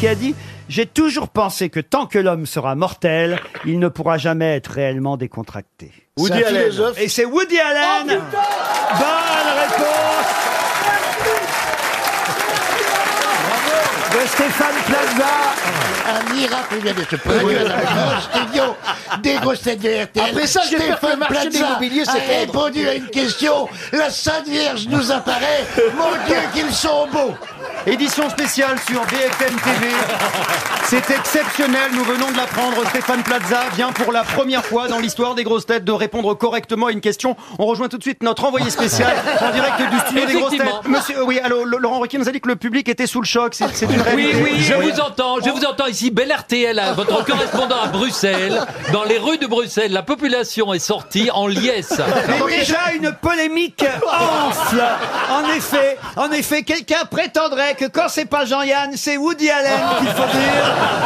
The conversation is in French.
qui a dit J'ai toujours pensé que tant que l'homme sera mortel, il ne pourra jamais être réellement décontracté. Woody Allen. Et c'est Woody Allen. Bonne réponse de Stéphane Plaza. Un miracle vient de se produire dans le grand studio des grosses têtes de RTL. Après ça, j'espère que le marché de Plaza l'immobilier a répondu à une question. La Sainte Vierge nous apparaît. Mon Dieu, qu'ils sont beaux. Édition spéciale sur BFM TV. C'est exceptionnel, nous venons de l'apprendre. Stéphane Plaza vient pour la première fois dans l'histoire des grosses têtes de répondre correctement à une question. On rejoint tout de suite notre envoyé spécial en direct du studio des grosses têtes. Monsieur, oui, allô, L- Laurent Ruquier nous a dit que le public était sous le choc. C'est une Oui, oui, je vous entends, je vous entends ici. Bel RTL, hein, votre correspondant à Bruxelles. Dans les rues de Bruxelles, la population est sortie en liesse. Et déjà une polémique enfle. En effet, en effet, quelqu'un prétendrait que quand c'est pas Jean-Yann, c'est Woody Allen qu'il faut dire.